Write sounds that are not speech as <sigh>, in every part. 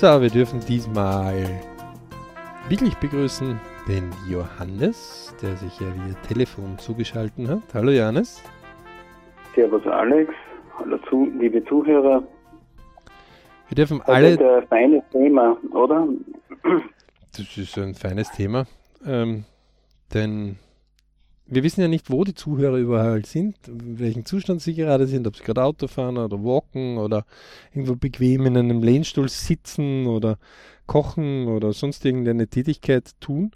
So, wir dürfen diesmal wirklich begrüßen den Johannes, der sich ja via Telefon zugeschaltet hat. Hallo Johannes. Servus Alex, hallo zu, liebe Zuhörer. Wir dürfen alle. Das ist ein feines Thema, oder? Das ist ein feines Thema. Ähm, denn wir wissen ja nicht, wo die Zuhörer überall sind, in welchem Zustand sie gerade sind, ob sie gerade Auto fahren oder walken oder irgendwo bequem in einem Lehnstuhl sitzen oder kochen oder sonst irgendeine Tätigkeit tun.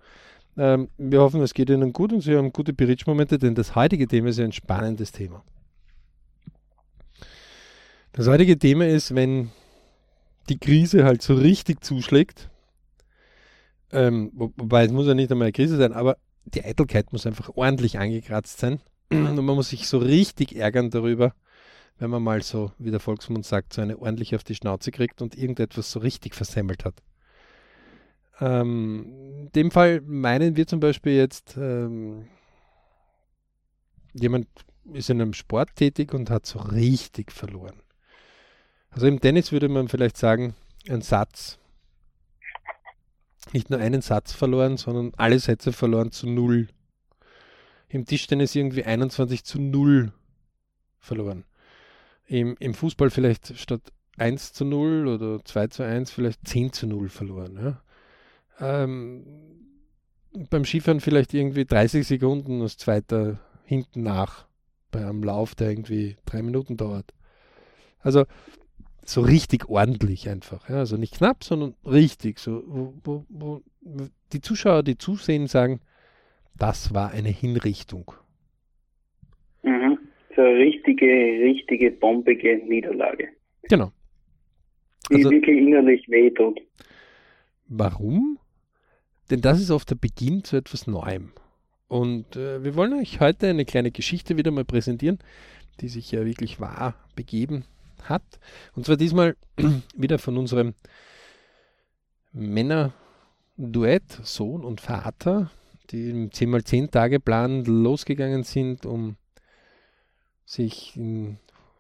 Ähm, wir hoffen, es geht Ihnen gut und Sie haben gute Berichtmomente, denn das heutige Thema ist ein spannendes Thema. Das heutige Thema ist, wenn die Krise halt so richtig zuschlägt, ähm, wo, wobei es muss ja nicht einmal eine Krise sein, aber die Eitelkeit muss einfach ordentlich angekratzt sein. Und man muss sich so richtig ärgern darüber, wenn man mal so, wie der Volksmund sagt, so eine ordentlich auf die Schnauze kriegt und irgendetwas so richtig versemmelt hat. Ähm, in dem Fall meinen wir zum Beispiel jetzt, ähm, jemand ist in einem Sport tätig und hat so richtig verloren. Also im Tennis würde man vielleicht sagen, ein Satz, nicht nur einen Satz verloren, sondern alle Sätze verloren zu null. Im Tischtennis irgendwie 21 zu null verloren. Im, Im Fußball vielleicht statt 1 zu 0 oder 2 zu 1 vielleicht 10 zu 0 verloren. Ja? Ähm, beim Skifahren vielleicht irgendwie 30 Sekunden als zweiter hinten nach bei einem Lauf, der irgendwie drei Minuten dauert. Also so richtig ordentlich einfach. Ja? Also nicht knapp, sondern richtig. So, wo, wo, wo die Zuschauer, die zusehen, sagen, das war eine Hinrichtung. Mhm. So eine richtige, richtige bombige Niederlage. Genau. Die also, wirklich innerlich wehtut. Warum? Denn das ist oft der Beginn zu etwas Neuem. Und äh, wir wollen euch heute eine kleine Geschichte wieder mal präsentieren, die sich ja wirklich wahr begeben hat. Und zwar diesmal <clears throat> wieder von unserem Männerduett, Sohn und Vater, die im 10x10 Tage Plan losgegangen sind, um sich in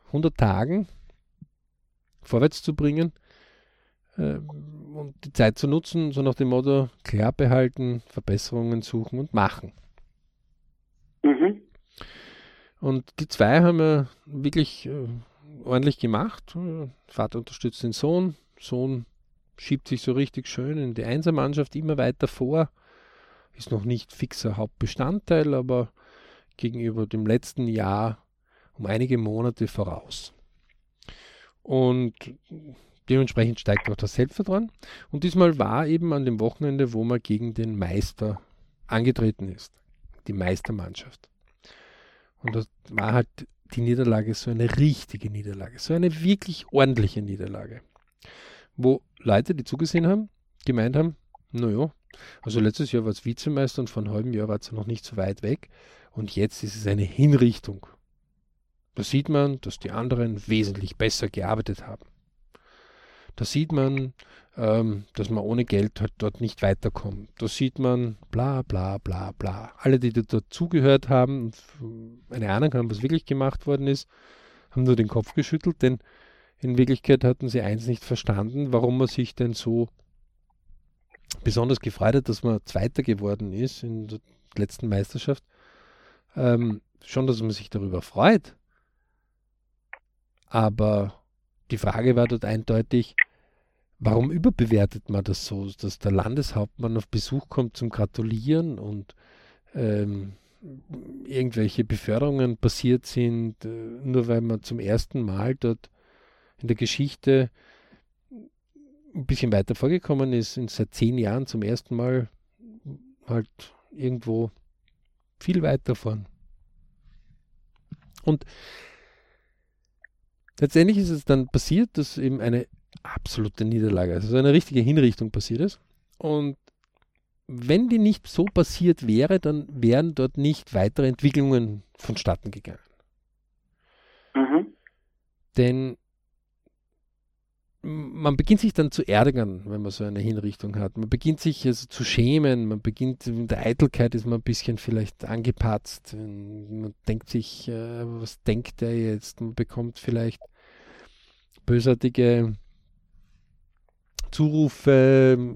100 Tagen vorwärts zu bringen äh, und die Zeit zu nutzen, so nach dem Motto klar behalten, Verbesserungen suchen und machen. Mhm. Und die zwei haben ja wirklich äh, ordentlich gemacht. Vater unterstützt den Sohn. Sohn schiebt sich so richtig schön in die Einsermannschaft immer weiter vor. Ist noch nicht fixer Hauptbestandteil, aber gegenüber dem letzten Jahr um einige Monate voraus. Und dementsprechend steigt auch das Selbstvertrauen. Und diesmal war eben an dem Wochenende, wo man gegen den Meister angetreten ist. Die Meistermannschaft. Und das war halt die Niederlage so eine richtige Niederlage, so eine wirklich ordentliche Niederlage. Wo Leute, die zugesehen haben, gemeint haben, naja, also letztes Jahr war es Vizemeister und vor einem halben Jahr war es noch nicht so weit weg und jetzt ist es eine Hinrichtung. Da sieht man, dass die anderen wesentlich besser gearbeitet haben. Da sieht man, ähm, dass man ohne Geld halt dort nicht weiterkommt. Da sieht man bla bla bla bla. Alle, die dazugehört haben, eine Ahnung haben, was wirklich gemacht worden ist, haben nur den Kopf geschüttelt, denn in Wirklichkeit hatten sie eins nicht verstanden, warum man sich denn so besonders gefreut hat, dass man Zweiter geworden ist in der letzten Meisterschaft. Ähm, schon, dass man sich darüber freut. Aber die Frage war dort eindeutig, warum überbewertet man das so, dass der Landeshauptmann auf Besuch kommt zum Gratulieren und ähm, irgendwelche Beförderungen passiert sind, äh, nur weil man zum ersten Mal dort in der Geschichte ein bisschen weiter vorgekommen ist, in seit zehn Jahren zum ersten Mal halt irgendwo viel weiter vorn. Und letztendlich ist es dann passiert, dass eben eine absolute Niederlage, also eine richtige Hinrichtung passiert ist. Und wenn die nicht so passiert wäre, dann wären dort nicht weitere Entwicklungen vonstatten gegangen. Mhm. Denn man beginnt sich dann zu ärgern, wenn man so eine Hinrichtung hat. Man beginnt sich also zu schämen, man beginnt, in der Eitelkeit ist man ein bisschen vielleicht angepatzt. Man denkt sich, äh, was denkt er jetzt? Man bekommt vielleicht bösartige Zurufe,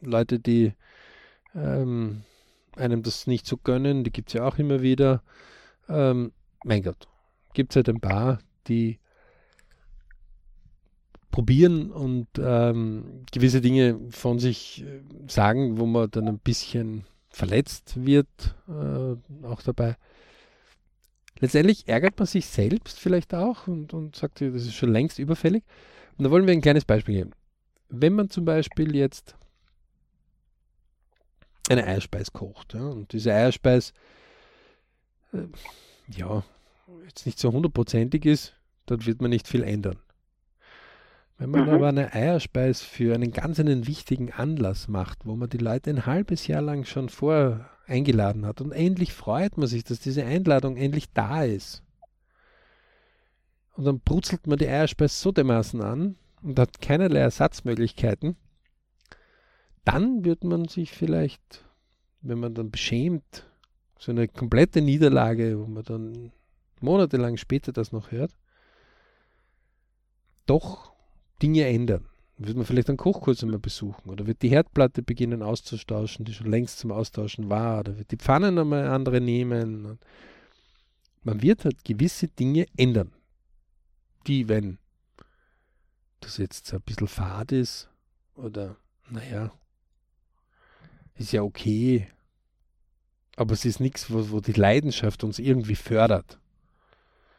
Leute, die ähm, einem das nicht so gönnen, die gibt es ja auch immer wieder. Ähm, mein Gott, gibt es halt ein paar, die probieren und ähm, gewisse Dinge von sich äh, sagen, wo man dann ein bisschen verletzt wird, äh, auch dabei. Letztendlich ärgert man sich selbst vielleicht auch und, und sagt, das ist schon längst überfällig. Und da wollen wir ein kleines Beispiel geben. Wenn man zum Beispiel jetzt eine Eierspeis kocht ja, und diese Eierspeis äh, ja, jetzt nicht so hundertprozentig ist, dann wird man nicht viel ändern. Wenn man mhm. aber eine Eierspeis für einen ganz einen wichtigen Anlass macht, wo man die Leute ein halbes Jahr lang schon vor eingeladen hat und endlich freut man sich, dass diese Einladung endlich da ist. Und dann brutzelt man die Eierspeis so dermaßen an und hat keinerlei Ersatzmöglichkeiten, dann wird man sich vielleicht, wenn man dann beschämt, so eine komplette Niederlage, wo man dann monatelang später das noch hört, doch Dinge ändern. Wird man vielleicht einen Kochkurs einmal besuchen oder wird die Herdplatte beginnen auszutauschen, die schon längst zum Austauschen war, oder wird die Pfannen einmal andere nehmen. Man wird halt gewisse Dinge ändern, die, wenn das jetzt ein bisschen fad ist oder naja, ist ja okay, aber es ist nichts, wo, wo die Leidenschaft uns irgendwie fördert,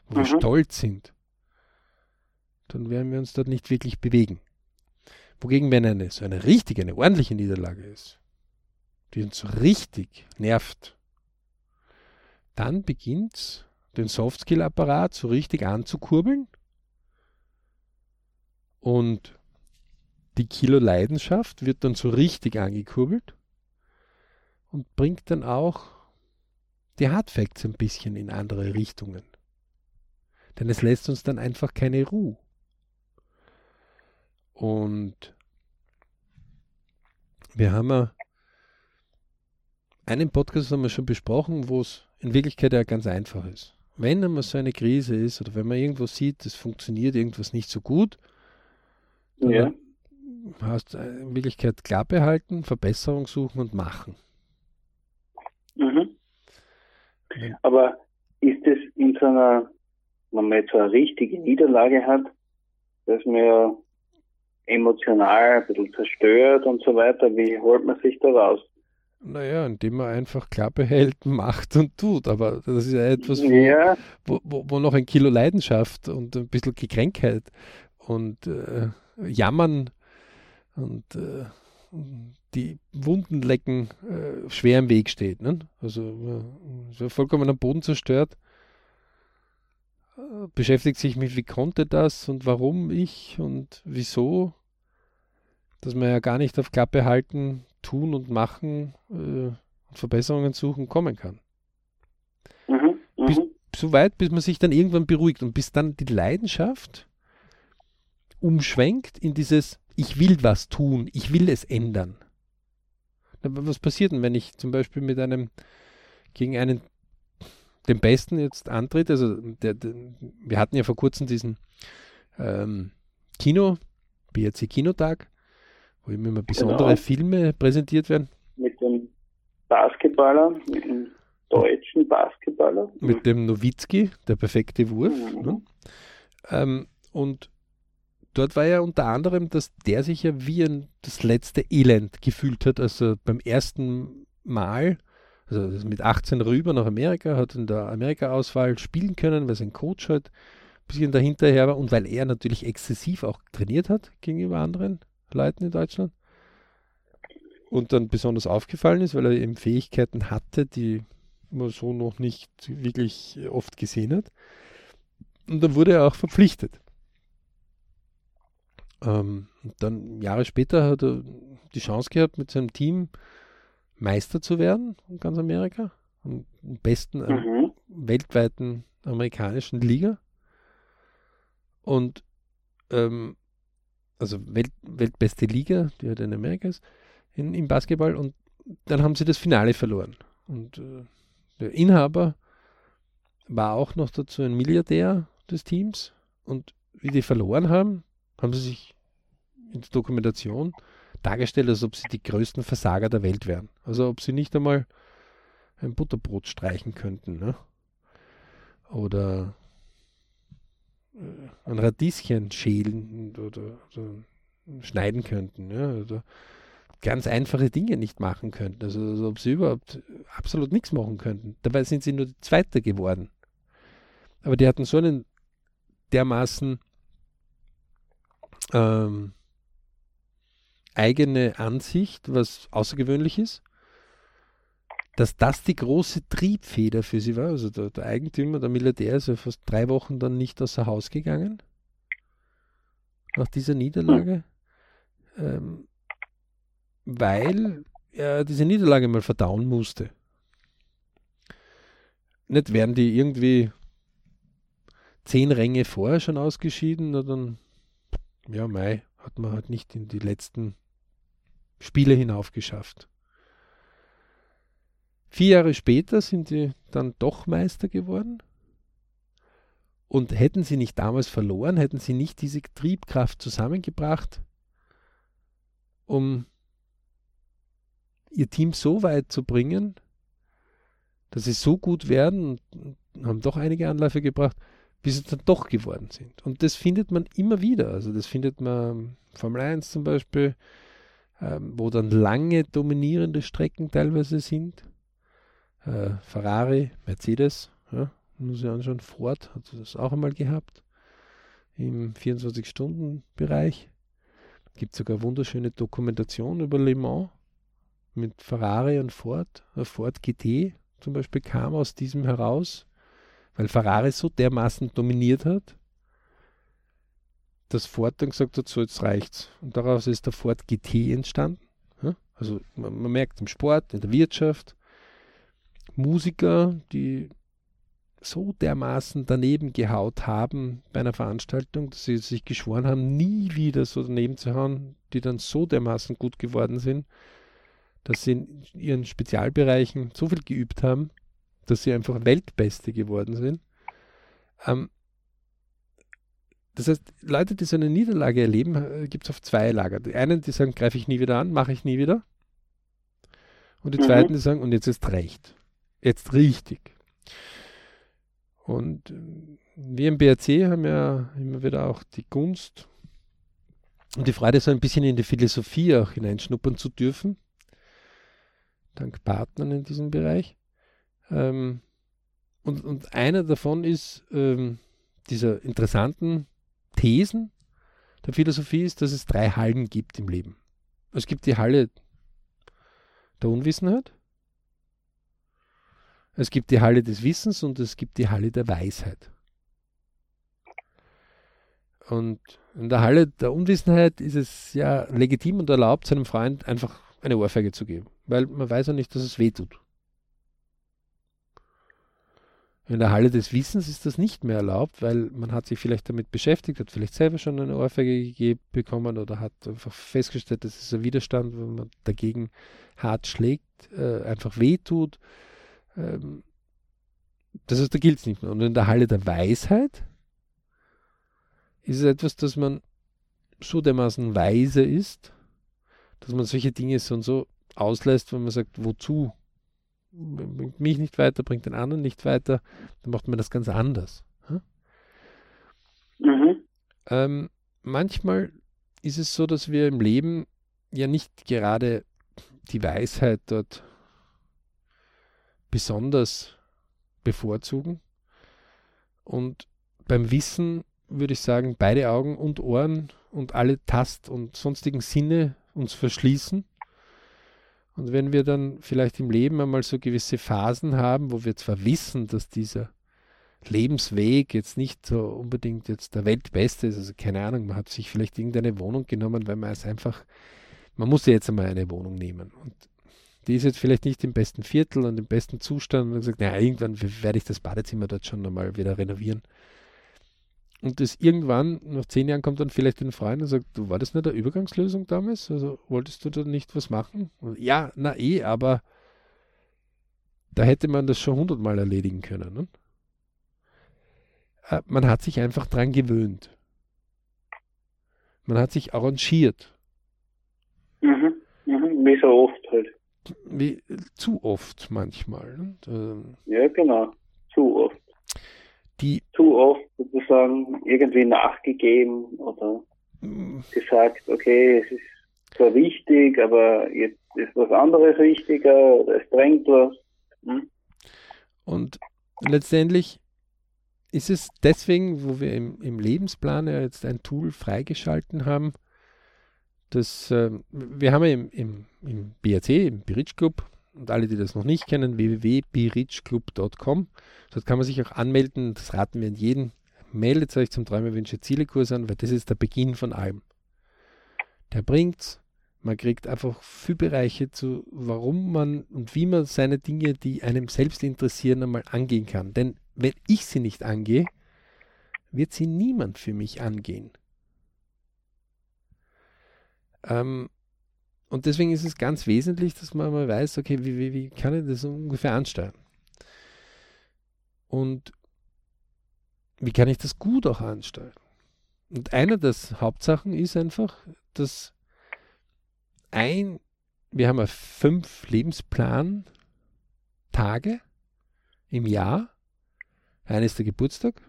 wo mhm. wir stolz sind, dann werden wir uns dort nicht wirklich bewegen. Wogegen, wenn eine so eine richtige, eine ordentliche Niederlage ist, die uns richtig nervt, dann beginnt den Softskill-Apparat so richtig anzukurbeln und die Kilo Leidenschaft wird dann so richtig angekurbelt und bringt dann auch die Hardfacts ein bisschen in andere Richtungen. Denn es lässt uns dann einfach keine Ruhe. Und wir haben ja einen Podcast haben wir schon besprochen, wo es in Wirklichkeit ja ganz einfach ist. Wenn einmal so eine Krise ist oder wenn man irgendwo sieht, es funktioniert irgendwas nicht so gut, ja. hast du in Wirklichkeit klar behalten, Verbesserung suchen und machen. Mhm. Aber ist es in so einer, wenn man jetzt so eine richtige Niederlage hat, dass man ja emotional ein bisschen zerstört und so weiter, wie holt man sich da raus? Naja, indem man einfach Klappe hält, <laughs> macht und tut. Aber das ist ja etwas, wo, ja. wo, wo, wo noch ein Kilo Leidenschaft und ein bisschen Gekränkheit und äh, Jammern und äh, die Wunden lecken äh, schwer im Weg steht. Ne? Also so vollkommen am Boden zerstört, äh, beschäftigt sich mit, wie konnte das und warum ich und wieso, dass man ja gar nicht auf Klappe halten, tun und machen äh, und Verbesserungen suchen kommen kann. Mhm, bis, mhm. so weit, bis man sich dann irgendwann beruhigt und bis dann die Leidenschaft umschwenkt in dieses Ich will was tun, ich will es ändern. Was passiert denn, wenn ich zum Beispiel mit einem gegen einen den Besten jetzt antritt? Also der, der, wir hatten ja vor kurzem diesen ähm, Kino, BRC Kinotag, wo immer besondere genau. Filme präsentiert werden. Mit dem Basketballer, mit dem deutschen Basketballer. Mit dem Nowitzki, der perfekte Wurf. Mhm. Ne? Ähm, und dort war ja unter anderem, dass der sich ja wie ein, das letzte Elend gefühlt hat, also beim ersten Mal, also mit 18 rüber nach Amerika, hat in der Amerika-Auswahl spielen können, weil sein Coach halt ein bisschen dahinterher war und weil er natürlich exzessiv auch trainiert hat gegenüber anderen Leuten in Deutschland. Und dann besonders aufgefallen ist, weil er eben Fähigkeiten hatte, die man so noch nicht wirklich oft gesehen hat. Und dann wurde er auch verpflichtet. Ähm, dann Jahre später hat er die Chance gehabt, mit seinem Team Meister zu werden in ganz Amerika, am besten mhm. weltweiten amerikanischen Liga. Und ähm, also Welt, weltbeste Liga, die halt in Amerika ist, in, im Basketball. Und dann haben sie das Finale verloren. Und äh, der Inhaber war auch noch dazu ein Milliardär des Teams. Und wie die verloren haben, haben sie sich in der Dokumentation dargestellt, als ob sie die größten Versager der Welt wären. Also ob sie nicht einmal ein Butterbrot streichen könnten. Ne? Oder äh, ein Radieschen schälen oder, oder schneiden könnten. Ja? Oder ganz einfache Dinge nicht machen könnten. Also, also ob sie überhaupt absolut nichts machen könnten. Dabei sind sie nur die Zweite geworden. Aber die hatten so einen dermaßen ähm, eigene Ansicht, was außergewöhnlich ist, dass das die große Triebfeder für sie war. Also der, der Eigentümer, der Milliardär, ist ja fast drei Wochen dann nicht außer Haus gegangen. Nach dieser Niederlage. Ähm, weil er diese Niederlage mal verdauen musste. Nicht werden die irgendwie zehn Ränge vorher schon ausgeschieden, dann, ja, Mai, hat man halt nicht in die letzten Spiele hinauf geschafft. Vier Jahre später sind sie dann doch Meister geworden. Und hätten sie nicht damals verloren, hätten sie nicht diese Triebkraft zusammengebracht, um ihr Team so weit zu bringen, dass sie so gut werden und haben doch einige Anläufe gebracht, bis sie dann doch geworden sind. Und das findet man immer wieder. Also das findet man Formel 1 zum Beispiel, ähm, wo dann lange dominierende Strecken teilweise sind. Äh, Ferrari, Mercedes, ja, muss ich anschauen, Ford hat das auch einmal gehabt im 24-Stunden-Bereich. Gibt sogar wunderschöne Dokumentation über Le Mans mit Ferrari und Ford. Der Ford GT zum Beispiel kam aus diesem heraus, weil Ferrari so dermaßen dominiert hat, dass Ford dann gesagt hat, so jetzt reicht's. Und daraus ist der Ford GT entstanden. Also man, man merkt im Sport, in der Wirtschaft, Musiker, die so dermaßen daneben gehaut haben bei einer Veranstaltung, dass sie sich geschworen haben, nie wieder so daneben zu hauen, die dann so dermaßen gut geworden sind, dass sie in ihren Spezialbereichen so viel geübt haben, dass sie einfach Weltbeste geworden sind. Ähm, das heißt, Leute, die so eine Niederlage erleben, äh, gibt es auf zwei Lager. Die einen, die sagen, greife ich nie wieder an, mache ich nie wieder. Und die mhm. zweiten, die sagen, und jetzt ist recht. Jetzt richtig. Und äh, wir im BRC haben ja immer wieder auch die Gunst und die Freude, so ein bisschen in die Philosophie auch hineinschnuppern zu dürfen. Dank Partnern in diesem Bereich. Ähm, und, und einer davon ist ähm, dieser interessanten Thesen der Philosophie ist, dass es drei Hallen gibt im Leben. Es gibt die Halle der Unwissenheit, es gibt die Halle des Wissens und es gibt die Halle der Weisheit. Und in der Halle der Unwissenheit ist es ja legitim und erlaubt, seinem Freund einfach eine Ohrfeige zu geben, weil man weiß ja nicht, dass es weh tut. In der Halle des Wissens ist das nicht mehr erlaubt, weil man hat sich vielleicht damit beschäftigt, hat vielleicht selber schon eine Ohrfeige gegeben bekommen oder hat einfach festgestellt, dass es ein Widerstand, wenn man dagegen hart schlägt, äh, einfach wehtut. Ähm, das heißt, da gilt es nicht mehr. Und in der Halle der Weisheit ist es etwas, dass man so dermaßen weise ist, dass man solche Dinge so und so auslässt, wenn man sagt, wozu? Bringt mich nicht weiter, bringt den anderen nicht weiter, dann macht man das ganz anders. Mhm. Ähm, manchmal ist es so, dass wir im Leben ja nicht gerade die Weisheit dort besonders bevorzugen. Und beim Wissen würde ich sagen, beide Augen und Ohren und alle Tast- und sonstigen Sinne uns verschließen. Und wenn wir dann vielleicht im Leben einmal so gewisse Phasen haben, wo wir zwar wissen, dass dieser Lebensweg jetzt nicht so unbedingt jetzt der Weltbeste ist, also keine Ahnung, man hat sich vielleicht irgendeine Wohnung genommen, weil man es einfach, man muss ja jetzt einmal eine Wohnung nehmen. Und die ist jetzt vielleicht nicht im besten Viertel und im besten Zustand und gesagt, naja, irgendwann werde ich das Badezimmer dort schon nochmal wieder renovieren. Und das irgendwann, nach zehn Jahren, kommt dann vielleicht ein Freund und sagt, du, war das nicht eine Übergangslösung damals? Also wolltest du da nicht was machen? Und, ja, na eh, aber da hätte man das schon hundertmal erledigen können. Ne? Äh, man hat sich einfach dran gewöhnt. Man hat sich arrangiert. Mhm. Mhm. Wie so oft halt. Wie, zu oft manchmal. Ähm, ja, genau. Zu oft. Die, zu oft sozusagen irgendwie nachgegeben oder mm. gesagt, okay, es ist zwar wichtig, aber jetzt ist was anderes wichtiger oder es drängt was. Hm? Und letztendlich ist es deswegen, wo wir im, im Lebensplan ja jetzt ein Tool freigeschalten haben, das, äh, wir haben ja im, im, im BRC, im Biritsch Club, und alle, die das noch nicht kennen, www.biritschclub.com. Dort kann man sich auch anmelden. Das raten wir an jeden. Meldet euch zum Träume, Wünsche, Ziele Kurs an, weil das ist der Beginn von allem. Der bringt's. Man kriegt einfach viele Bereiche zu, warum man und wie man seine Dinge, die einem selbst interessieren, einmal angehen kann. Denn wenn ich sie nicht angehe, wird sie niemand für mich angehen. Ähm, und deswegen ist es ganz wesentlich, dass man mal weiß, okay, wie, wie, wie kann ich das ungefähr ansteuern? Und wie kann ich das gut auch ansteuern? Und eine der Hauptsachen ist einfach, dass ein, wir haben ja fünf Lebensplan-Tage im Jahr. Einer ist der Geburtstag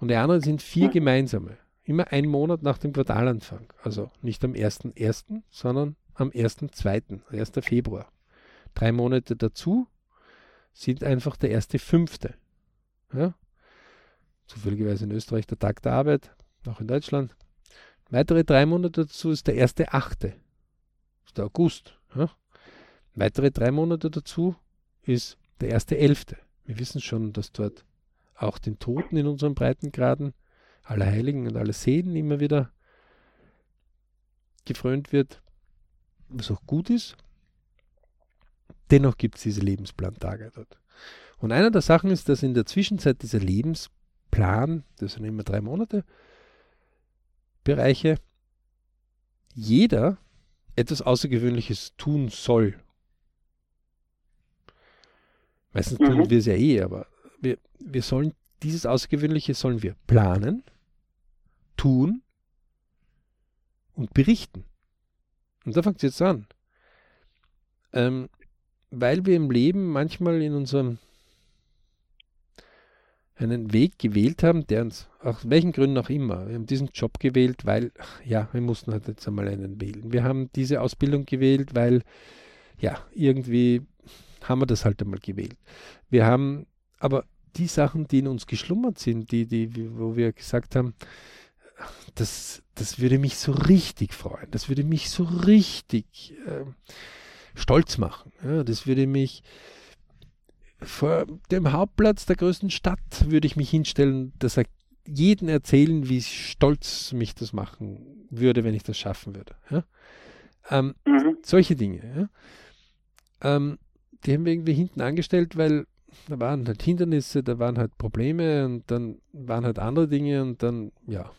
und die anderen sind vier gemeinsame immer einen Monat nach dem Quartalanfang. Also nicht am 1.1., sondern am 1.2., 1. Februar. Drei Monate dazu sind einfach der 1.5. Ja? Zufälligerweise in Österreich der Tag der Arbeit, auch in Deutschland. Weitere drei Monate dazu ist der 1.8. Das ist der August. Ja? Weitere drei Monate dazu ist der 1.11. Wir wissen schon, dass dort auch den Toten in unseren Breitengraden aller Heiligen und aller Seelen immer wieder gefrönt wird, was auch gut ist. Dennoch gibt es diese Lebensplantage dort. Und einer der Sachen ist, dass in der Zwischenzeit dieser Lebensplan, das sind immer drei Monate, Bereiche, jeder etwas Außergewöhnliches tun soll. Meistens tun mhm. wir es ja eh, aber wir, wir sollen dieses Außergewöhnliche sollen wir planen, tun und berichten. Und da fängt es jetzt an. Ähm, weil wir im Leben manchmal in unserem einen Weg gewählt haben, der uns, aus welchen Gründen auch immer, wir haben diesen Job gewählt, weil, ja, wir mussten halt jetzt einmal einen wählen. Wir haben diese Ausbildung gewählt, weil, ja, irgendwie haben wir das halt einmal gewählt. Wir haben aber die Sachen, die in uns geschlummert sind, die, die, wo wir gesagt haben, das, das würde mich so richtig freuen. Das würde mich so richtig äh, stolz machen. Ja, das würde mich vor dem Hauptplatz der größten Stadt würde ich mich hinstellen, dass er jeden erzählen, wie stolz mich das machen würde, wenn ich das schaffen würde. Ja? Ähm, mhm. Solche Dinge. Ja? Ähm, die haben wir irgendwie hinten angestellt, weil da waren halt Hindernisse, da waren halt Probleme und dann waren halt andere Dinge und dann, ja,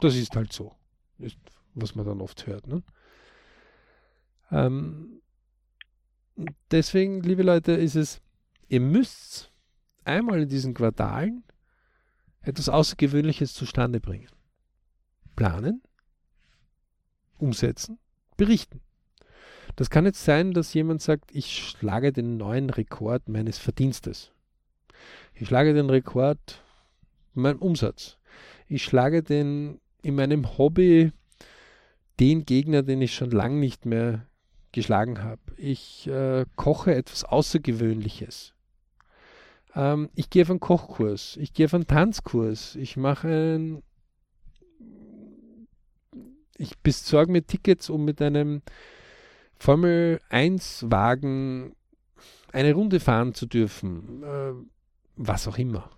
das ist halt so, ist, was man dann oft hört. Ne? Ähm, deswegen, liebe Leute, ist es, ihr müsst einmal in diesen Quartalen etwas Außergewöhnliches zustande bringen. Planen, umsetzen, berichten. Das kann jetzt sein, dass jemand sagt, ich schlage den neuen Rekord meines Verdienstes. Ich schlage den Rekord meinem Umsatz. Ich schlage den in meinem Hobby den Gegner, den ich schon lange nicht mehr geschlagen habe. Ich äh, koche etwas Außergewöhnliches. Ähm, ich gehe auf einen Kochkurs. Ich gehe auf einen Tanzkurs. Ich mache einen. Ich besorge mir Tickets, um mit einem Formel 1 Wagen eine Runde fahren zu dürfen. Äh, was auch immer.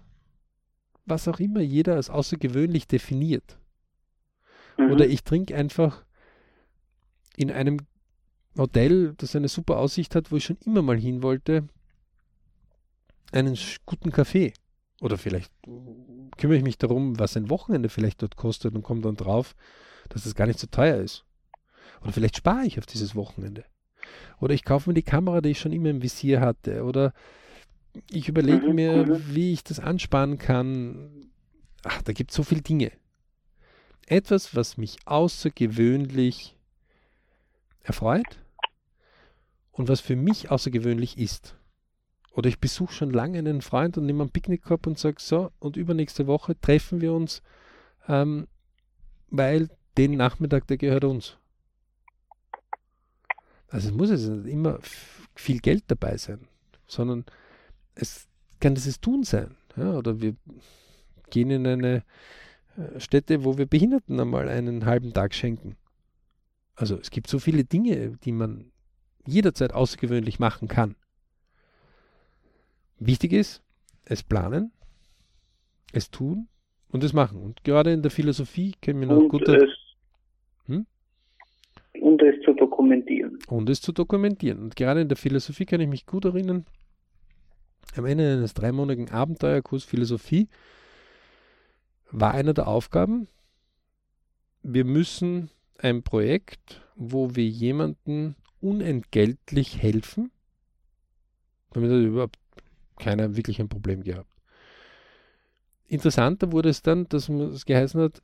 Was auch immer jeder als außergewöhnlich definiert. Mhm. Oder ich trinke einfach in einem Hotel, das eine super Aussicht hat, wo ich schon immer mal hin wollte, einen guten Kaffee. Oder vielleicht kümmere ich mich darum, was ein Wochenende vielleicht dort kostet und komme dann drauf, dass es gar nicht so teuer ist. Oder vielleicht spare ich auf dieses Wochenende. Oder ich kaufe mir die Kamera, die ich schon immer im Visier hatte. Oder ich überlege mhm, mir, wie ich das ansparen kann. Ach, da gibt es so viele Dinge. Etwas, was mich außergewöhnlich erfreut und was für mich außergewöhnlich ist. Oder ich besuche schon lange einen Freund und nehme einen Picknickkorb und sage so, und übernächste Woche treffen wir uns, ähm, weil den Nachmittag, der gehört uns. Also es muss jetzt nicht immer viel Geld dabei sein, sondern es kann dieses Tun sein. Ja? Oder wir gehen in eine Stätte, wo wir Behinderten einmal einen halben Tag schenken. Also es gibt so viele Dinge, die man jederzeit außergewöhnlich machen kann. Wichtig ist, es planen, es tun und es machen. Und gerade in der Philosophie kennen wir noch und gute. Es, hm? Und es zu dokumentieren. Und es zu dokumentieren. Und gerade in der Philosophie kann ich mich gut erinnern, am Ende eines dreimonatigen Abenteuerkurs Philosophie war einer der Aufgaben, wir müssen ein Projekt, wo wir jemanden unentgeltlich helfen. Damit hat überhaupt keiner wirklich ein Problem gehabt. Interessanter wurde es dann, dass es geheißen hat,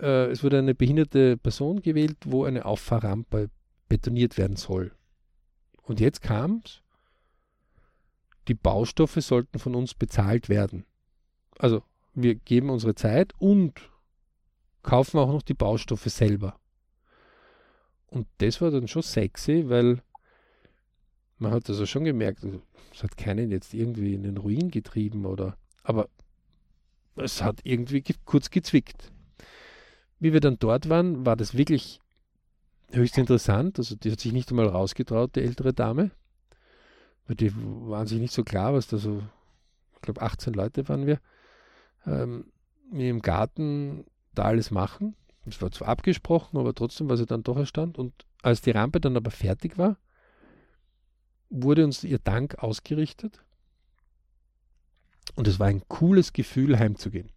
äh, es wurde eine behinderte Person gewählt, wo eine Auffahrrampe betoniert werden soll. Und jetzt kam es, die Baustoffe sollten von uns bezahlt werden. Also wir geben unsere Zeit und kaufen auch noch die Baustoffe selber. Und das war dann schon sexy, weil man hat also schon gemerkt, also, es hat keinen jetzt irgendwie in den Ruin getrieben oder, aber es hat irgendwie ge kurz gezwickt. Wie wir dann dort waren, war das wirklich höchst interessant. Also die hat sich nicht einmal rausgetraut, die ältere Dame. Weil die waren sich nicht so klar, was da so, ich glaube 18 Leute waren wir, ähm, im Garten da alles machen. Es war zwar abgesprochen, aber trotzdem war sie dann doch erstaunt. Und als die Rampe dann aber fertig war, wurde uns ihr Dank ausgerichtet. Und es war ein cooles Gefühl, heimzugehen.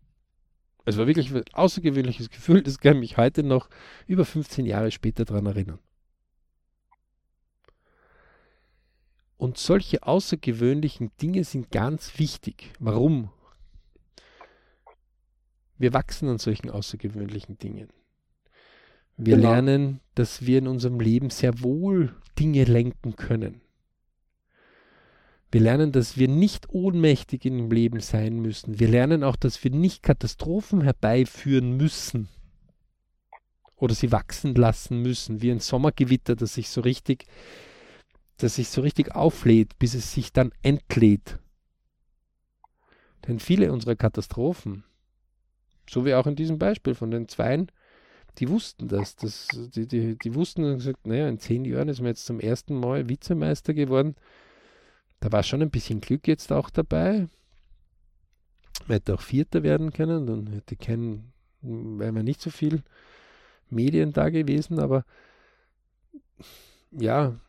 Es war wirklich ein außergewöhnliches Gefühl, das kann mich heute noch über 15 Jahre später daran erinnern. Und solche außergewöhnlichen Dinge sind ganz wichtig. Warum? Wir wachsen an solchen außergewöhnlichen Dingen. Wir genau. lernen, dass wir in unserem Leben sehr wohl Dinge lenken können. Wir lernen, dass wir nicht ohnmächtig im Leben sein müssen. Wir lernen auch, dass wir nicht Katastrophen herbeiführen müssen oder sie wachsen lassen müssen, wie ein Sommergewitter, das sich so richtig das sich so richtig auflädt, bis es sich dann entlädt. Denn viele unserer Katastrophen, so wie auch in diesem Beispiel von den Zweien, die wussten das. das die, die, die wussten und gesagt, naja, in zehn Jahren ist man jetzt zum ersten Mal Vizemeister geworden. Da war schon ein bisschen Glück jetzt auch dabei. Man hätte auch Vierter werden können, dann hätte kein, wäre man nicht so viel Medien da gewesen, aber ja,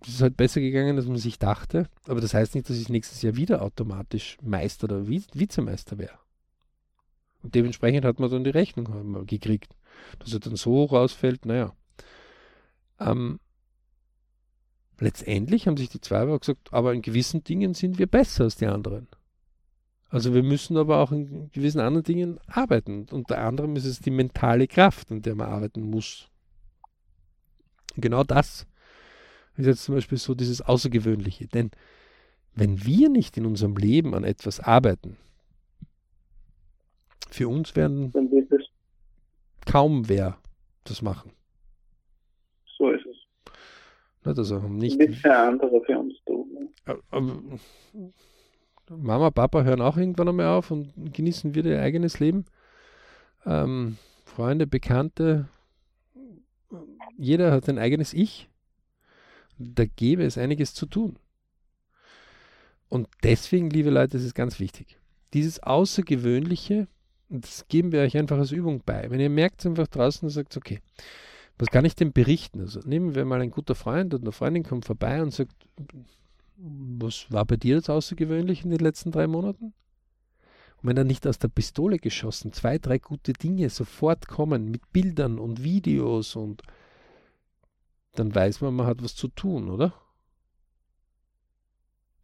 es ist halt besser gegangen, als man sich dachte. Aber das heißt nicht, dass ich nächstes Jahr wieder automatisch Meister oder Vizemeister wäre. Und dementsprechend hat man dann die Rechnung gekriegt. Dass er dann so hoch ausfällt, naja. Ähm, letztendlich haben sich die zwei aber gesagt, aber in gewissen Dingen sind wir besser als die anderen. Also wir müssen aber auch in gewissen anderen Dingen arbeiten. Und unter anderem ist es die mentale Kraft, an der man arbeiten muss. Und genau das ist jetzt zum Beispiel so dieses Außergewöhnliche. Denn wenn wir nicht in unserem Leben an etwas arbeiten, für uns werden kaum wer das machen. So ist es. Nicht, also nicht Bisher andere für uns tun. Mama, Papa hören auch irgendwann einmal auf und genießen wieder ihr eigenes Leben. Ähm, Freunde, Bekannte, jeder hat ein eigenes Ich da gäbe es einiges zu tun. Und deswegen, liebe Leute, ist es ganz wichtig. Dieses Außergewöhnliche, das geben wir euch einfach als Übung bei. Wenn ihr merkt einfach draußen und sagt, okay, was kann ich denn berichten? Also nehmen wir mal ein guter Freund oder eine Freundin kommt vorbei und sagt, was war bei dir das außergewöhnlich in den letzten drei Monaten? Und wenn dann nicht aus der Pistole geschossen zwei, drei gute Dinge sofort kommen mit Bildern und Videos und dann weiß man, man hat was zu tun, oder?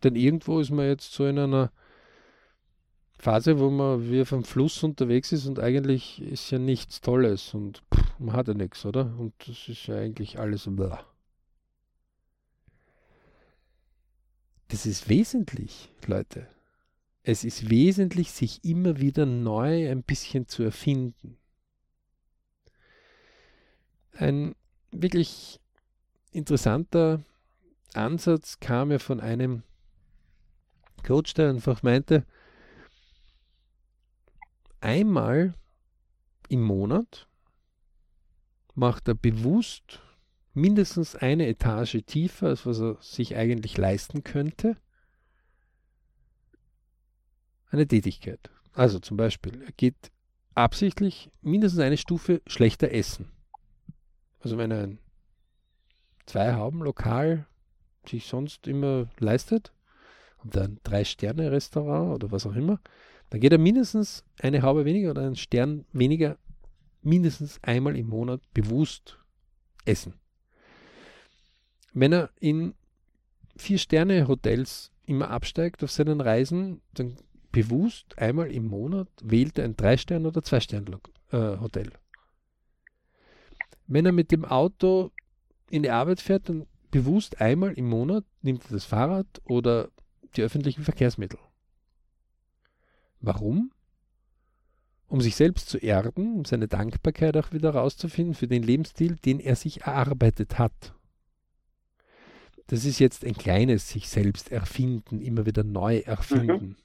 Denn irgendwo ist man jetzt so in einer Phase, wo man wie auf einem Fluss unterwegs ist und eigentlich ist ja nichts Tolles und pff, man hat ja nichts, oder? Und das ist ja eigentlich alles. Blah. Das ist wesentlich, Leute. Es ist wesentlich, sich immer wieder neu ein bisschen zu erfinden. Ein wirklich interessanter Ansatz kam ja von einem Coach, der einfach meinte, einmal im Monat macht er bewusst mindestens eine Etage tiefer, als was er sich eigentlich leisten könnte, eine Tätigkeit. Also zum Beispiel, er geht absichtlich mindestens eine Stufe schlechter essen. Also wenn er ein Zwei-Hauben-Lokal sich sonst immer leistet und ein Drei-Sterne-Restaurant oder was auch immer, dann geht er mindestens eine Haube weniger oder einen Stern weniger mindestens einmal im Monat bewusst essen. Wenn er in Vier-Sterne-Hotels immer absteigt auf seinen Reisen, dann bewusst einmal im Monat wählt er ein Drei-Stern- oder Zwei-Stern-Hotel. Wenn er mit dem Auto in die Arbeit fährt, dann bewusst einmal im Monat nimmt er das Fahrrad oder die öffentlichen Verkehrsmittel. Warum? Um sich selbst zu erden, um seine Dankbarkeit auch wieder herauszufinden für den Lebensstil, den er sich erarbeitet hat. Das ist jetzt ein kleines sich selbst erfinden, immer wieder neu erfinden. Mhm.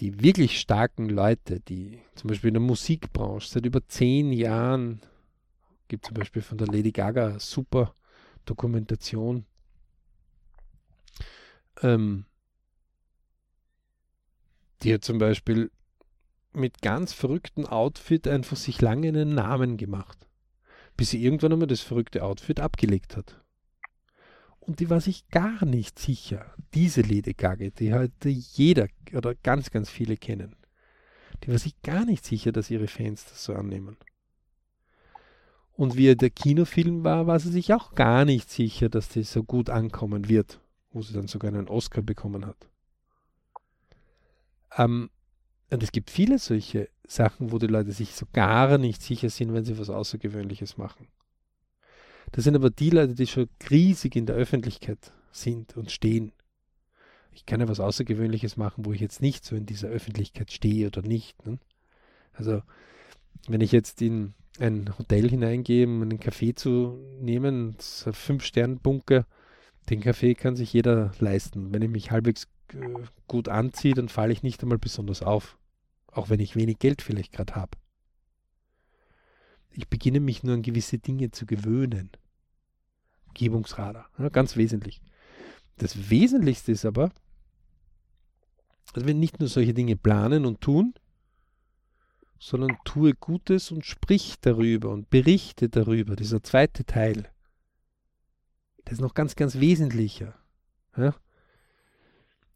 Die wirklich starken Leute, die zum Beispiel in der Musikbranche seit über zehn Jahren, gibt zum Beispiel von der Lady Gaga super Dokumentation, ähm, die hat zum Beispiel mit ganz verrückten Outfit einfach sich lange einen Namen gemacht, bis sie irgendwann einmal das verrückte Outfit abgelegt hat. Und die war sich gar nicht sicher, diese Lady Gaga, die heute jeder oder ganz, ganz viele kennen, die war sich gar nicht sicher, dass ihre Fans das so annehmen. Und wie der Kinofilm war, war sie sich auch gar nicht sicher, dass das so gut ankommen wird, wo sie dann sogar einen Oscar bekommen hat. Ähm, und es gibt viele solche Sachen, wo die Leute sich so gar nicht sicher sind, wenn sie was Außergewöhnliches machen. Das sind aber die Leute, die schon riesig in der Öffentlichkeit sind und stehen. Ich kann ja was Außergewöhnliches machen, wo ich jetzt nicht so in dieser Öffentlichkeit stehe oder nicht. Ne? Also, wenn ich jetzt in ein Hotel hineingehe, um einen Kaffee zu nehmen, Fünf-Sterne-Bunker, den Kaffee kann sich jeder leisten. Wenn ich mich halbwegs gut anziehe, dann falle ich nicht einmal besonders auf. Auch wenn ich wenig Geld vielleicht gerade habe. Ich beginne mich nur an gewisse Dinge zu gewöhnen. Umgebungsradar, ja, ganz wesentlich. Das Wesentlichste ist aber, dass wir nicht nur solche Dinge planen und tun, sondern tue Gutes und sprich darüber und berichte darüber. Dieser zweite Teil, der ist noch ganz, ganz wesentlicher. Ja?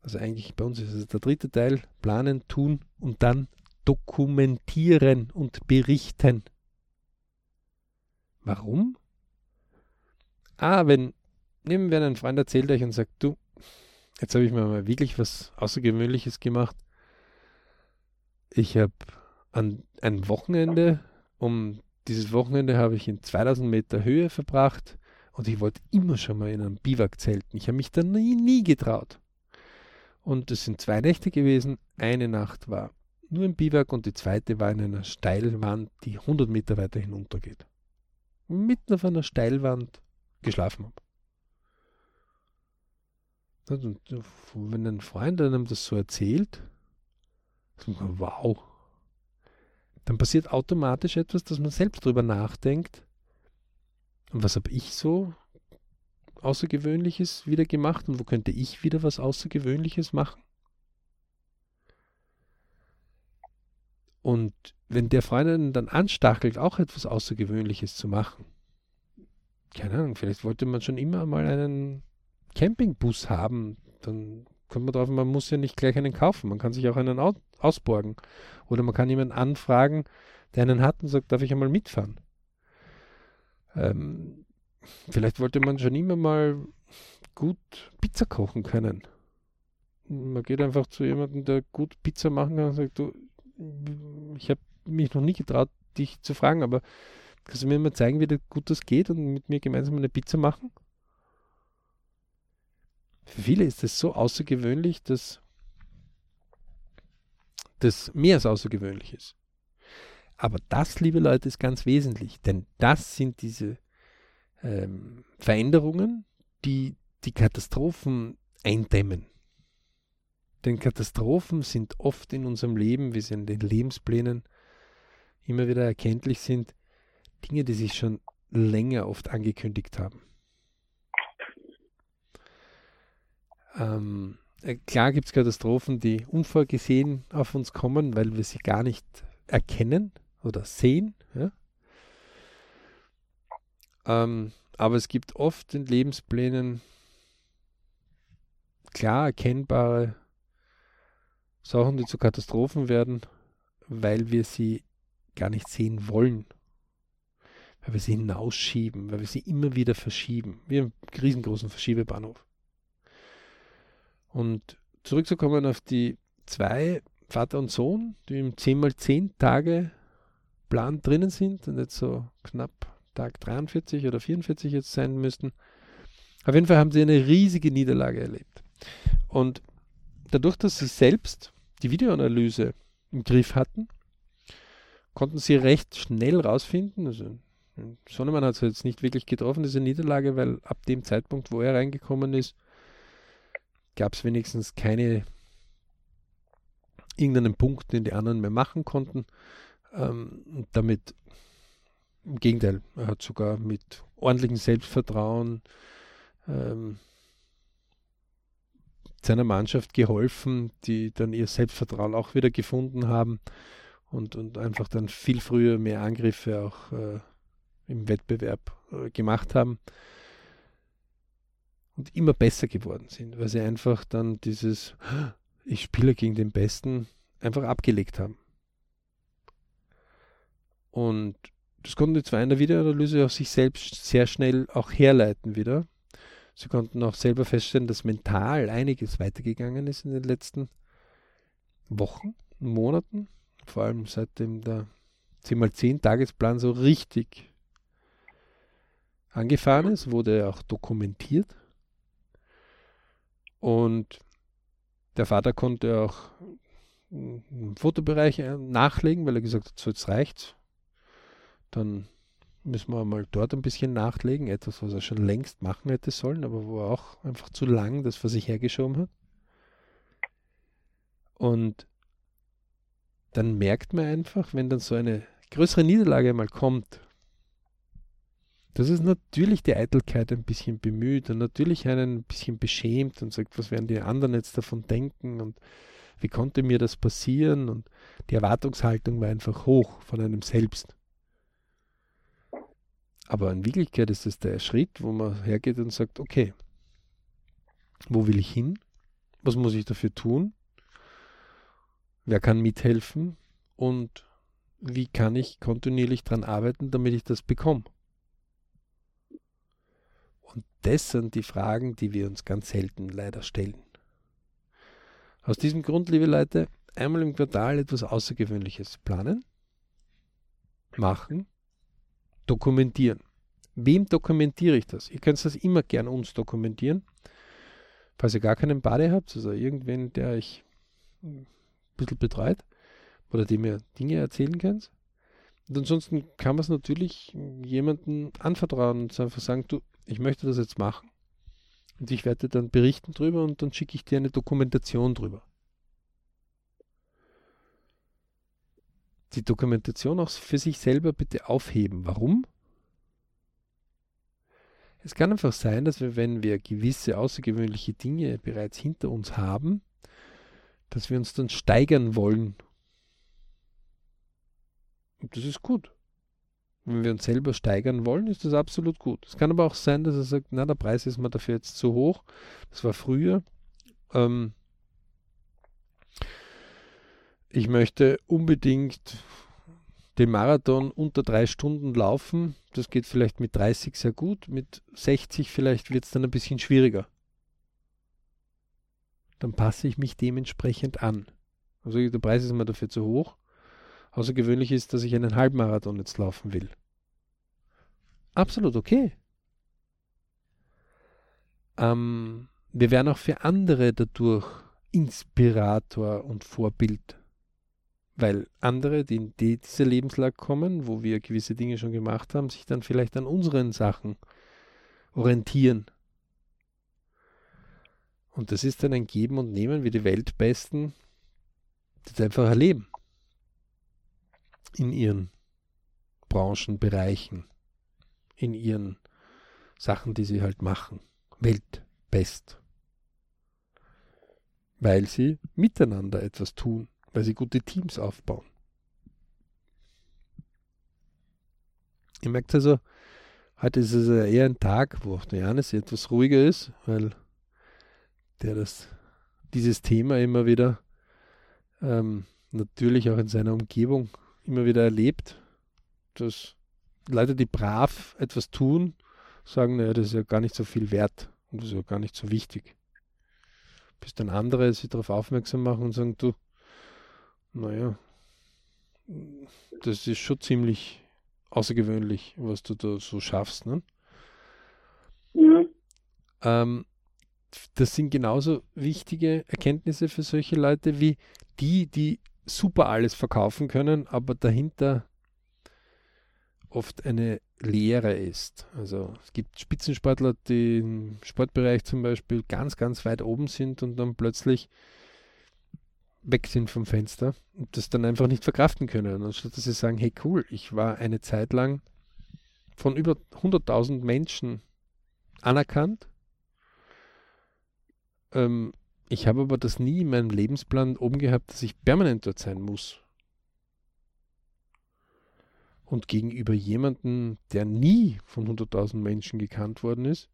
Also eigentlich bei uns ist es der dritte Teil, planen, tun und dann dokumentieren und berichten. Warum? Ah, wenn, nehmen wir einen Freund erzählt euch und sagt, du, jetzt habe ich mir mal wirklich was Außergewöhnliches gemacht. Ich habe an ein Wochenende, um dieses Wochenende habe ich in 2000 Meter Höhe verbracht und ich wollte immer schon mal in einem Biwak zelten. Ich habe mich da nie, nie getraut. Und es sind zwei Nächte gewesen. Eine Nacht war nur im Biwak und die zweite war in einer Steilwand, die 100 Meter weiter hinuntergeht. Mitten auf einer Steilwand geschlafen habe. Und wenn ein Freund einem das so erzählt, wow, dann passiert automatisch etwas, dass man selbst drüber nachdenkt. Und was habe ich so Außergewöhnliches wieder gemacht und wo könnte ich wieder was Außergewöhnliches machen? Und wenn der Freund dann anstachelt, auch etwas Außergewöhnliches zu machen, keine Ahnung, vielleicht wollte man schon immer mal einen Campingbus haben, dann kommt man drauf, man muss ja nicht gleich einen kaufen, man kann sich auch einen ausborgen. Oder man kann jemanden anfragen, der einen hat und sagt, darf ich einmal mitfahren? Ähm, vielleicht wollte man schon immer mal gut Pizza kochen können. man geht einfach zu jemandem, der gut Pizza machen kann und sagt, du, ich habe mich noch nie getraut, dich zu fragen, aber kannst du mir mal zeigen, wie gut das geht und mit mir gemeinsam eine Pizza machen? Für viele ist das so außergewöhnlich, dass das mehr als außergewöhnlich ist. Aber das, liebe Leute, ist ganz wesentlich, denn das sind diese ähm, Veränderungen, die die Katastrophen eindämmen. Denn Katastrophen sind oft in unserem Leben, wie sie in den Lebensplänen immer wieder erkenntlich sind, Dinge, die sich schon länger oft angekündigt haben. Ähm, äh, klar gibt es Katastrophen, die unvorgesehen auf uns kommen, weil wir sie gar nicht erkennen oder sehen. Ja? Ähm, aber es gibt oft in Lebensplänen klar erkennbare Sachen, die zu Katastrophen werden, weil wir sie gar nicht sehen wollen. Weil wir sie hinausschieben, weil wir sie immer wieder verschieben. Wie einen riesengroßen Verschiebebahnhof. Und zurückzukommen auf die zwei, Vater und Sohn, die im 10x10 Tage Plan drinnen sind und jetzt so knapp Tag 43 oder 44 jetzt sein müssten. Auf jeden Fall haben sie eine riesige Niederlage erlebt. Und dadurch, dass sie selbst die Videoanalyse im Griff hatten, konnten sie recht schnell rausfinden, also Sonnemann hat es jetzt nicht wirklich getroffen, diese Niederlage, weil ab dem Zeitpunkt, wo er reingekommen ist, gab es wenigstens keine irgendeinen Punkt, den die anderen mehr machen konnten. Ähm, damit im Gegenteil, er hat sogar mit ordentlichem Selbstvertrauen ähm, seiner Mannschaft geholfen, die dann ihr Selbstvertrauen auch wieder gefunden haben und, und einfach dann viel früher mehr Angriffe auch äh, im Wettbewerb äh, gemacht haben und immer besser geworden sind, weil sie einfach dann dieses Ich spiele gegen den Besten einfach abgelegt haben. Und das konnten die zwei in der Videoanalyse auch sich selbst sehr schnell auch herleiten wieder. Sie konnten auch selber feststellen, dass mental einiges weitergegangen ist in den letzten Wochen, Monaten, vor allem seitdem der 10x10 Tagesplan so richtig angefahren ist, wurde er auch dokumentiert. Und der Vater konnte auch im Fotobereich nachlegen, weil er gesagt hat, so jetzt reicht's. Dann müssen wir mal dort ein bisschen nachlegen, etwas, was er schon längst machen hätte sollen, aber wo er auch einfach zu lang das vor sich hergeschoben hat. Und dann merkt man einfach, wenn dann so eine größere Niederlage mal kommt, dass es natürlich die Eitelkeit ein bisschen bemüht und natürlich einen ein bisschen beschämt und sagt, was werden die anderen jetzt davon denken und wie konnte mir das passieren und die Erwartungshaltung war einfach hoch von einem selbst. Aber in Wirklichkeit ist es der Schritt, wo man hergeht und sagt, okay, wo will ich hin? Was muss ich dafür tun? Wer kann mithelfen? Und wie kann ich kontinuierlich daran arbeiten, damit ich das bekomme? Und das sind die Fragen, die wir uns ganz selten leider stellen. Aus diesem Grund, liebe Leute, einmal im Quartal etwas Außergewöhnliches planen, machen dokumentieren. Wem dokumentiere ich das? Ihr könnt das immer gern uns dokumentieren. Falls ihr gar keinen Bade habt, also irgendwen, der euch ein bisschen betreut oder dem ihr Dinge erzählen könnt. Und ansonsten kann man es natürlich jemandem anvertrauen und einfach sagen, du, ich möchte das jetzt machen. Und ich werde dann berichten drüber und dann schicke ich dir eine Dokumentation drüber. Die Dokumentation auch für sich selber bitte aufheben. Warum? Es kann einfach sein, dass wir, wenn wir gewisse außergewöhnliche Dinge bereits hinter uns haben, dass wir uns dann steigern wollen. Und das ist gut. Wenn wir uns selber steigern wollen, ist das absolut gut. Es kann aber auch sein, dass er sagt, na, der Preis ist mir dafür jetzt zu hoch. Das war früher. Ähm, ich möchte unbedingt den Marathon unter drei Stunden laufen. Das geht vielleicht mit 30 sehr gut, mit 60 vielleicht wird es dann ein bisschen schwieriger. dann passe ich mich dementsprechend an. Also der Preis ist mir dafür zu hoch. Außergewöhnlich ist, dass ich einen Halbmarathon jetzt laufen will. Absolut okay. Ähm, wir werden auch für andere dadurch Inspirator und Vorbild. Weil andere, die in diese Lebenslage kommen, wo wir gewisse Dinge schon gemacht haben, sich dann vielleicht an unseren Sachen orientieren. Und das ist dann ein Geben und Nehmen, wie die Weltbesten das einfach erleben. In ihren Branchenbereichen, in ihren Sachen, die sie halt machen. Weltbest. Weil sie miteinander etwas tun, weil sie gute Teams aufbauen. Ihr merkt also, heute ist es eher ein Tag, wo auch der Janis etwas ruhiger ist, weil der das, dieses Thema immer wieder ähm, natürlich auch in seiner Umgebung immer wieder erlebt, dass Leute, die brav etwas tun, sagen, naja, das ist ja gar nicht so viel wert und das ist ja gar nicht so wichtig. Bis dann andere sich darauf aufmerksam machen und sagen, du, naja, das ist schon ziemlich außergewöhnlich, was du da so schaffst. Ne? Mhm. Ähm, das sind genauso wichtige Erkenntnisse für solche Leute wie die, die super alles verkaufen können, aber dahinter oft eine Lehre ist. Also es gibt Spitzensportler, die im Sportbereich zum Beispiel ganz, ganz weit oben sind und dann plötzlich weg sind vom Fenster und das dann einfach nicht verkraften können. Anstatt dass sie sagen, hey cool, ich war eine Zeit lang von über 100.000 Menschen anerkannt. Ähm, ich habe aber das nie in meinem Lebensplan oben gehabt, dass ich permanent dort sein muss. Und gegenüber jemandem, der nie von 100.000 Menschen gekannt worden ist,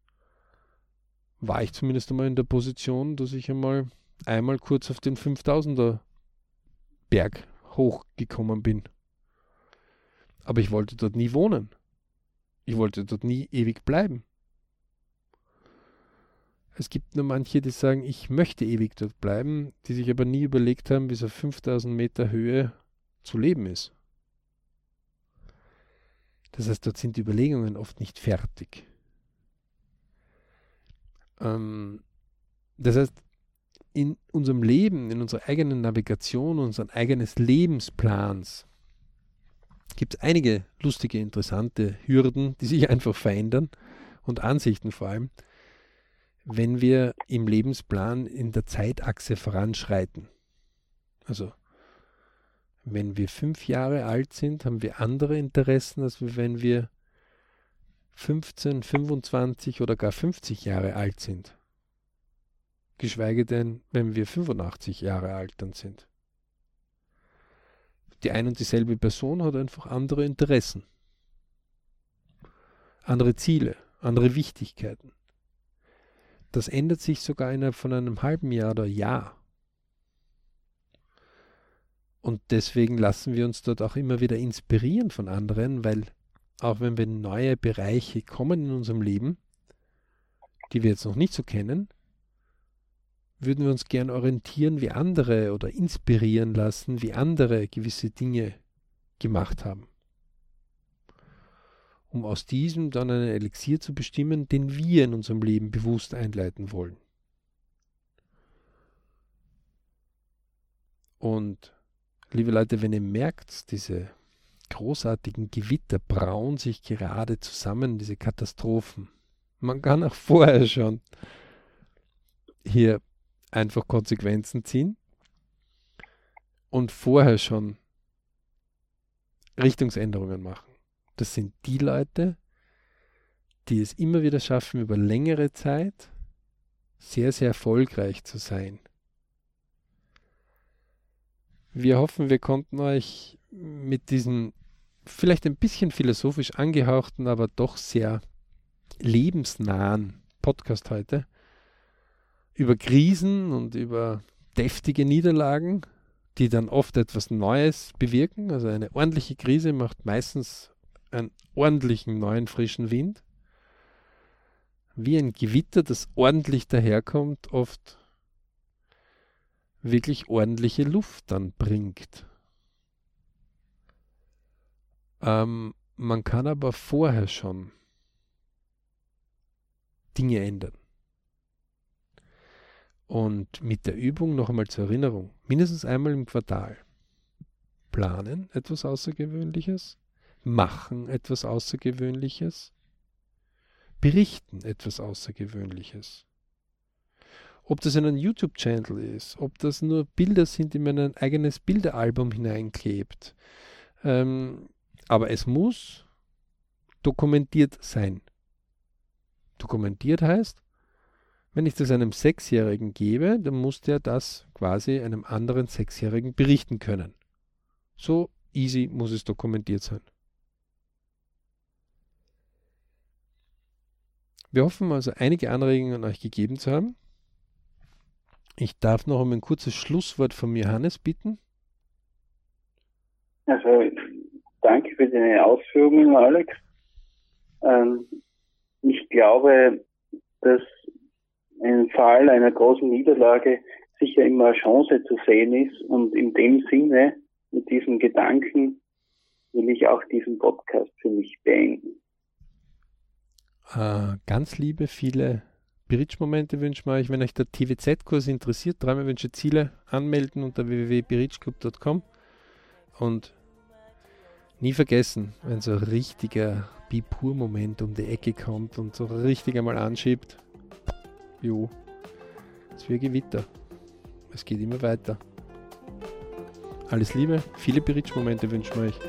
war ich zumindest einmal in der Position, dass ich einmal einmal kurz auf den 5000er Berg hochgekommen bin. Aber ich wollte dort nie wohnen. Ich wollte dort nie ewig bleiben. Es gibt nur manche, die sagen, ich möchte ewig dort bleiben, die sich aber nie überlegt haben, wie es auf 5000 Meter Höhe zu leben ist. Das heißt, dort sind die Überlegungen oft nicht fertig. Ähm, das heißt, in unserem Leben, in unserer eigenen Navigation, unseren eigenes Lebensplans gibt es einige lustige, interessante Hürden, die sich <laughs> einfach verändern und Ansichten vor allem, wenn wir im Lebensplan in der Zeitachse voranschreiten. Also wenn wir fünf Jahre alt sind, haben wir andere Interessen, als wenn wir 15, 25 oder gar 50 Jahre alt sind. Geschweige denn, wenn wir 85 Jahre alt dann sind. Die ein und dieselbe Person hat einfach andere Interessen, andere Ziele, andere Wichtigkeiten. Das ändert sich sogar innerhalb von einem halben Jahr oder Jahr. Und deswegen lassen wir uns dort auch immer wieder inspirieren von anderen, weil auch wenn wir neue Bereiche kommen in unserem Leben, die wir jetzt noch nicht so kennen, würden wir uns gern orientieren, wie andere oder inspirieren lassen, wie andere gewisse Dinge gemacht haben. Um aus diesem dann einen Elixier zu bestimmen, den wir in unserem Leben bewusst einleiten wollen. Und Liebe Leute, wenn ihr merkt, diese großartigen Gewitter brauen sich gerade zusammen, diese Katastrophen. Man kann auch vorher schon hier einfach Konsequenzen ziehen und vorher schon Richtungsänderungen machen. Das sind die Leute, die es immer wieder schaffen, über längere Zeit sehr, sehr erfolgreich zu sein. Wir hoffen, wir konnten euch mit diesem vielleicht ein bisschen philosophisch angehauchten, aber doch sehr lebensnahen Podcast heute über Krisen und über deftige Niederlagen, die dann oft etwas Neues bewirken. Also eine ordentliche Krise macht meistens einen ordentlichen neuen frischen Wind. Wie ein Gewitter, das ordentlich daherkommt, oft wirklich ordentliche Luft dann bringt. Ähm, man kann aber vorher schon Dinge ändern. Und mit der Übung noch einmal zur Erinnerung, mindestens einmal im Quartal planen etwas Außergewöhnliches, machen etwas Außergewöhnliches, berichten etwas Außergewöhnliches. Ob das in einem YouTube-Channel ist, ob das nur Bilder sind, die man in ein eigenes Bilderalbum hineinklebt. Ähm, aber es muss dokumentiert sein. Dokumentiert heißt, wenn ich das einem Sechsjährigen gebe, dann muss der das quasi einem anderen Sechsjährigen berichten können. So easy muss es dokumentiert sein. Wir hoffen also, einige Anregungen euch gegeben zu haben. Ich darf noch um ein kurzes Schlusswort von Johannes bitten. Also, danke für deine Ausführungen, Alex. Ähm, ich glaube, dass ein Fall einer großen Niederlage sicher immer eine Chance zu sehen ist und in dem Sinne, mit diesem Gedanken, will ich auch diesen Podcast für mich beenden. Äh, ganz liebe, viele Bridge-Momente wünschen wir euch. Wenn euch der TWZ-Kurs interessiert, dreimal Wünsche Ziele anmelden unter www.bridgeclub.com und nie vergessen, wenn so ein richtiger Bipur-Moment um die Ecke kommt und so richtig einmal anschiebt. Jo, es wird Gewitter. Es geht immer weiter. Alles Liebe, viele Bridge-Momente wünschen wir euch.